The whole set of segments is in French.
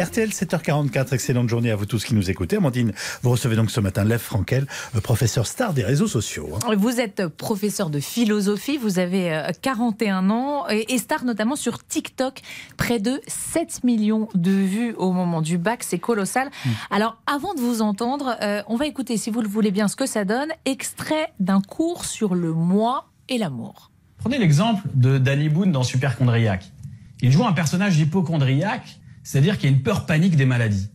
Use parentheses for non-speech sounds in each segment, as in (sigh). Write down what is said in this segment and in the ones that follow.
RTL 7h44, excellente journée à vous tous qui nous écoutez. Amandine, vous recevez donc ce matin Lev Frankel, euh, professeur star des réseaux sociaux. hein. Vous êtes professeur de philosophie, vous avez euh, 41 ans et star notamment sur TikTok. Près de 7 millions de vues au moment du bac, c'est colossal. Alors avant de vous entendre, euh, on va écouter, si vous le voulez bien, ce que ça donne. Extrait d'un cours sur le moi et l'amour. Prenez l'exemple de Danny Boone dans Superchondriac. Il joue un personnage hypochondriaque, c'est-à-dire qu'il y a une peur panique des maladies.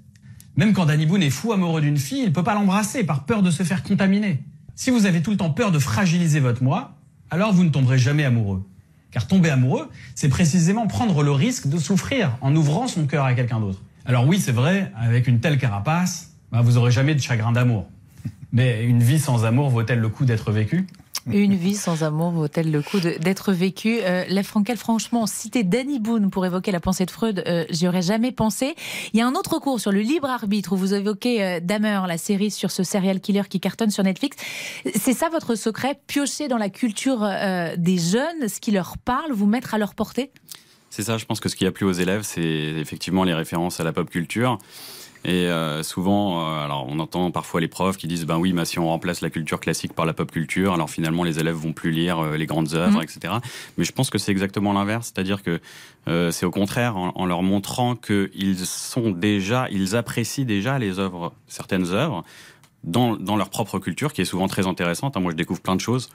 Même quand Danny Boone est fou amoureux d'une fille, il ne peut pas l'embrasser par peur de se faire contaminer. Si vous avez tout le temps peur de fragiliser votre moi, alors vous ne tomberez jamais amoureux. Car tomber amoureux, c'est précisément prendre le risque de souffrir en ouvrant son cœur à quelqu'un d'autre. Alors oui, c'est vrai, avec une telle carapace, bah, vous aurez jamais de chagrin d'amour. Mais une vie sans amour vaut-elle le coup d'être vécue? Une vie sans amour vaut-elle le coup d'être vécue? Euh, Lev Frankel, franchement, citer Danny Boone pour évoquer la pensée de Freud, euh, j'y aurais jamais pensé. Il y a un autre cours sur le libre arbitre où vous évoquez euh, Dahmer, la série sur ce serial killer qui cartonne sur Netflix. C'est ça votre secret? Piocher dans la culture euh, des jeunes, ce qui leur parle, vous mettre à leur portée? C'est ça, je pense que ce qui a plu aux élèves, c'est effectivement les références à la pop culture. Et euh, souvent, euh, alors on entend parfois les profs qui disent ben oui, mais si on remplace la culture classique par la pop culture, alors finalement les élèves vont plus lire euh, les grandes œuvres, Mhm. etc. Mais je pense que c'est exactement l'inverse, c'est-à-dire que euh, c'est au contraire en, en leur montrant qu'ils sont déjà, ils apprécient déjà les œuvres, certaines œuvres. Dans, dans leur propre culture, qui est souvent très intéressante. Moi, je découvre plein de choses.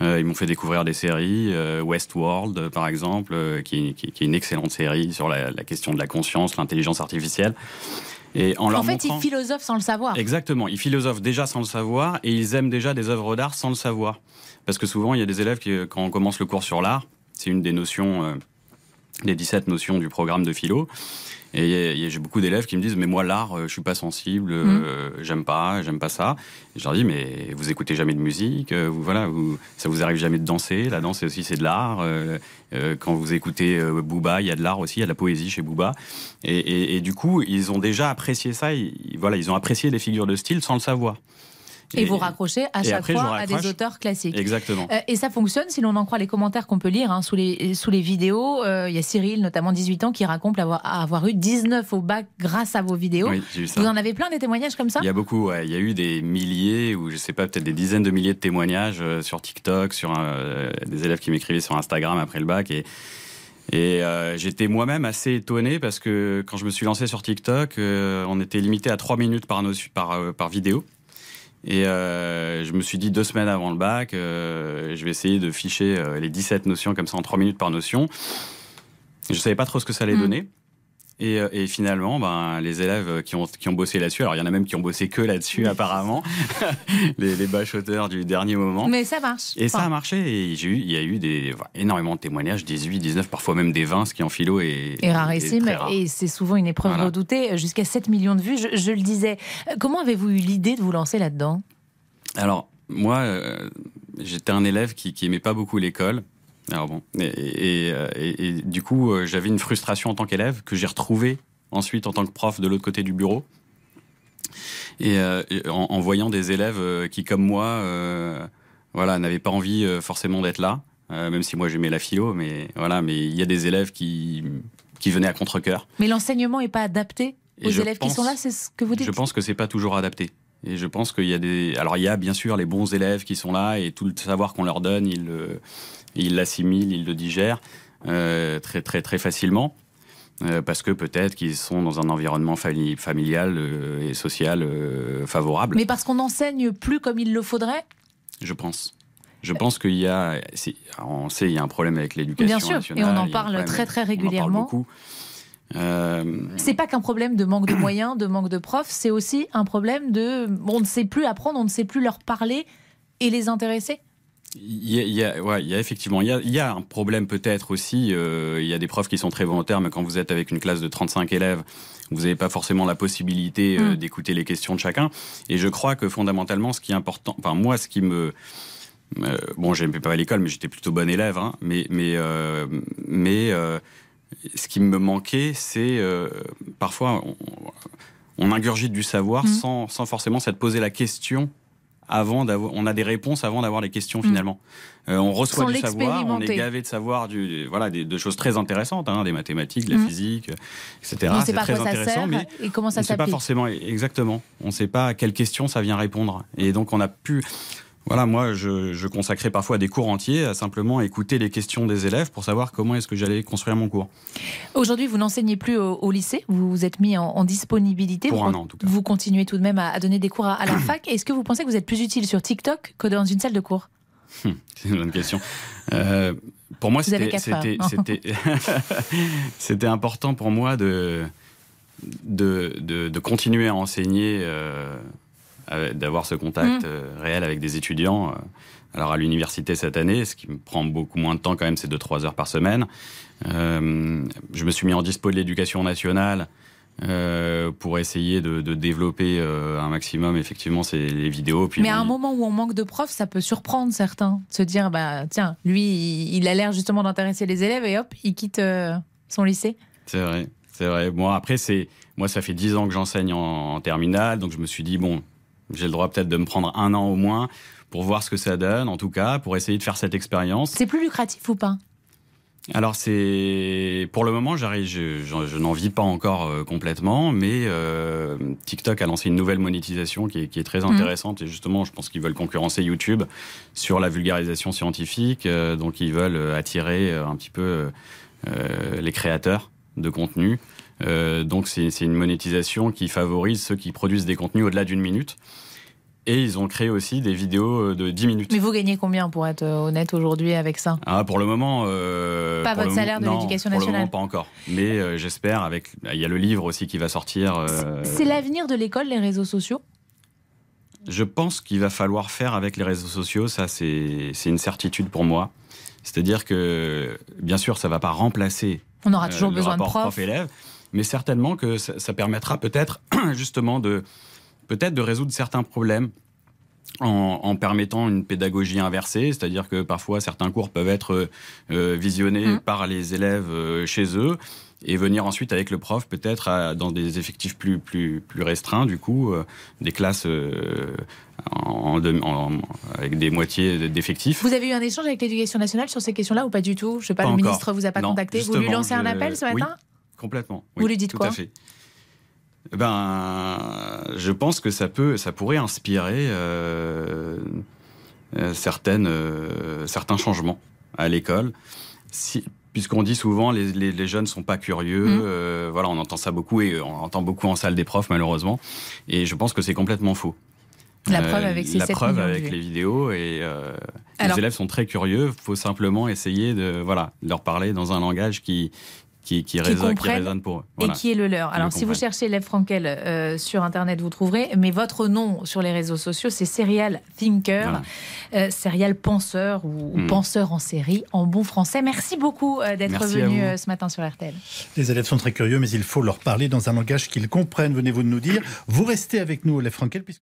Euh, ils m'ont fait découvrir des séries, euh, Westworld, euh, par exemple, qui, qui- qui est une excellente série sur la, la question de la conscience, l'intelligence artificielle. Et en leur En fait, ils philosophent sans le savoir. Exactement. Ils philosophent déjà sans le savoir et ils aiment déjà des œuvres d'art sans le savoir. Parce que souvent, il y a des élèves qui, euh, quand on commence le cours sur l'art, c'est une des notions, des 17 notions du programme de philo. Et j'ai beaucoup d'élèves qui me disent, mais moi, l'art, euh, je suis pas sensible, euh, j'aime pas, j'aime pas ça. Et je leur dis, mais vous écoutez jamais de musique, euh, vous, voilà, vous, ça vous arrive jamais de danser. La danse aussi, c'est de l'art. Euh, euh, quand vous écoutez Booba, il y a de l'art aussi, il y a de la poésie chez Booba. Et, et- et du coup, ils ont déjà apprécié ça. Ils, voilà, ils ont apprécié les figures de style sans le savoir. Et, vous raccrochez à chaque après, fois à des auteurs classiques. Exactement. Euh, et ça fonctionne si l'on en croit les commentaires qu'on peut lire hein, sous, les, sous les vidéos. Euh, Il y a Cyril, notamment 18 ans, qui raconte avoir, avoir eu 19 au bac grâce à vos vidéos. Oui, j'ai vu ça. Vous en avez plein des témoignages comme ça? Il y a beaucoup, ouais. il y a eu des milliers ou je sais pas, peut-être des dizaines de milliers de témoignages euh, sur TikTok, sur des élèves qui m'écrivaient sur Instagram après le bac et et euh, j'étais moi-même assez étonné parce que quand je me suis lancé sur TikTok, euh, on était limité à 3 minutes par, notion- par, euh, par vidéo. Et euh, je me suis dit deux semaines avant le bac, euh, je vais essayer de ficher euh, les 17 notions comme ça en 3 minutes par notion. Je savais pas trop ce que ça allait Mm. donner. Et, euh, et finalement, ben, les élèves qui ont, qui ont bossé là-dessus, alors il y en a même qui ont bossé que là-dessus apparemment, (laughs) les, les bachoteurs du dernier moment. Mais ça marche. Et ça a marché, et il y a eu des, énormément de témoignages, 18, 19, parfois même des 20, ce qui en philo est, est rarissime rare. et c'est souvent une épreuve Voilà. redoutée, jusqu'à 7 millions de vues. Je, je le disais. Comment avez-vous eu l'idée de vous lancer là-dedans? Alors, moi, euh, j'étais un élève qui, qui aimait pas beaucoup l'école. Alors bon, et, et, euh, et- et du coup, euh, j'avais une frustration en tant qu'élève que j'ai retrouvée ensuite en tant que prof de l'autre côté du bureau. Et, euh, en, en voyant des élèves qui, comme moi, euh, voilà, n'avaient pas envie forcément d'être là, euh, même si moi j'aimais la philo, mais voilà, mais il y a des élèves qui qui venaient à contre cœur. Mais l'enseignement n'est pas adapté aux élèves pense- qui sont là, c'est ce que vous dites Je pense que c'est pas toujours adapté. Et je pense qu'il y a des. Alors, il y a bien sûr les bons élèves qui sont là et tout le savoir qu'on leur donne, ils le- ils l'assimilent, ils le digèrent euh, très, très, très facilement. Euh, parce que peut-être qu'ils sont dans un environnement fami- familial euh, et social favorable. Mais parce qu'on n'enseigne plus comme il le faudrait? Je pense. Je pense qu'il y a. On sait, il y a un problème avec l'éducation Bien sûr, nationale. et on en il parle très, très on en parle régulièrement. beaucoup. Euh, C'est pas qu'un problème de manque de moyens, de manque de profs, c'est aussi un problème de on ne sait plus apprendre, on ne sait plus leur parler et les intéresser. Il y a, il y a- ouais, il y a effectivement, il y a, il y a un problème peut-être aussi. euh, il y a des profs qui sont très volontaires, mais quand vous êtes avec une classe de 35 élèves, vous n'avez pas forcément la possibilité euh, Mm. d'écouter les questions de chacun. Et je crois que fondamentalement, ce qui est important, enfin moi, ce qui me euh, bon, j'aimais pas l'école, mais j'étais plutôt bon élève. hein, mais mais euh, mais ce qui me manquait, c'est parfois on, on ingurgite du savoir Mm. sans, sans forcément s'être posé la question avant d'avoir, on a des réponses avant d'avoir les questions finalement. Euh, on reçoit Sans du savoir, on est gavé de savoir, du, voilà, des, de choses très intéressantes, hein, des mathématiques, de la Mhm. physique, etc. on ne sait C'est très quoi ça intéressant, sert mais et comment ça on ne sait pas forcément exactement. On ne sait pas à quelles questions ça vient répondre. Et donc on a pu. Voilà, moi, je, je consacrais parfois des cours entiers à simplement écouter les questions des élèves pour savoir comment est-ce que j'allais construire mon cours. Aujourd'hui, vous n'enseignez plus au, au lycée, vous vous êtes mis en, en disponibilité. Pour vous, un an, en tout cas. Vous continuez tout de même à, à donner des cours à, à la fac. Est-ce que vous pensez que vous êtes plus utile sur TikTok que dans une salle de cours? C'est une bonne question. Euh, pour moi, (laughs) c'était important pour moi de de, de, de continuer à enseigner, euh, d'avoir ce contact Mm. euh, réel avec des étudiants. euh, alors à l'université cette année, ce qui me prend beaucoup moins de temps quand même, c'est 2-3 heures par semaine. Euh, je me suis mis en dispo de l'éducation nationale euh, pour essayer de, de développer euh, un maximum effectivement ces les vidéos. Puis Mais à bon, un moment où on manque de profs, ça peut surprendre certains. De se dire, bah, tiens, lui, il il a l'air justement d'intéresser les élèves et hop, il quitte euh, son lycée. C'est vrai, c'est vrai. Moi, après, c'est moi, ça fait dix ans que j'enseigne en, en terminale, donc je me suis dit bon, j'ai le droit peut-être de me prendre un an au moins pour voir ce que ça donne, en tout cas, pour essayer de faire cette expérience. C'est plus lucratif ou pas? Alors c'est pour le moment, j'arrive, je, je- je n'en vis pas encore euh, complètement, mais euh, TikTok a lancé une nouvelle monétisation qui est, qui est très intéressante et justement, je pense qu'ils veulent concurrencer YouTube sur la vulgarisation scientifique, euh, donc ils veulent attirer un petit peu les créateurs de contenu. Euh, donc c'est une monétisation qui favorise ceux qui produisent des contenus au-delà d'une minute. Et ils ont créé aussi des vidéos euh, de 10 minutes. Mais vous gagnez combien pour être euh, honnête aujourd'hui avec ça? Ah, pour le moment. euh, Pas votre salaire de l'éducation Pour le nationale. moment, pas encore. Mais euh, j'espère, avec. Il y a le livre aussi qui va sortir. euh, C'est l'avenir de l'école, les réseaux sociaux? Je pense qu'il va falloir faire avec les réseaux sociaux. Ça, c'est une certitude pour moi. C'est-à-dire que, bien sûr, ça va pas remplacer On aura toujours besoin de profs. prof-élève, mais certainement que ça, ça permettra peut-être (clears throat) justement de peut-être de résoudre certains problèmes en, en permettant une pédagogie inversée, c'est-à-dire que parfois certains cours peuvent être euh, visionnés Mm. par les élèves euh, chez eux et venir ensuite avec le prof peut-être dans des effectifs plus plus plus restreints du coup euh, des classes euh, en, demi- en- avec des moitiés d'effectifs. Vous avez eu un échange avec l'éducation nationale sur ces questions-là ou pas du tout? Je sais pas, Pas le encore. ministre vous a pas Non, contacté Vous lui lancez un appel ce oui. Complètement. Vous lui dites tout quoi à fait. Eh Ben, je pense que ça peut, ça pourrait inspirer euh, euh, certaines, euh, certains changements à l'école. Si, puisqu'on dit souvent les, les, les jeunes sont pas curieux, euh, voilà, on entend ça beaucoup et on entend beaucoup en salle des profs malheureusement. Et je pense que c'est complètement faux. La preuve avec ces la 7 preuve avec les vidéos et euh, Alors- les élèves sont très curieux. Faut simplement essayer de voilà de leur parler dans un langage qui qui, qui, résonne, qui comprennent résonne pour eux. Voilà. Et qui est le leur. Alors, le si vous cherchez Lev Frankel euh, sur Internet, vous trouverez. Mais votre nom sur les réseaux sociaux, c'est Serial Thinker, Voilà. euh, Serial Penseur ou, ou Mm. Penseur en série, en bon français. Merci beaucoup euh, d'être venu euh, ce matin sur RTL. Les élèves sont très curieux, mais il faut leur parler dans un langage qu'ils comprennent. Venez-vous de nous dire. Vous restez avec nous, les Frankel, puisque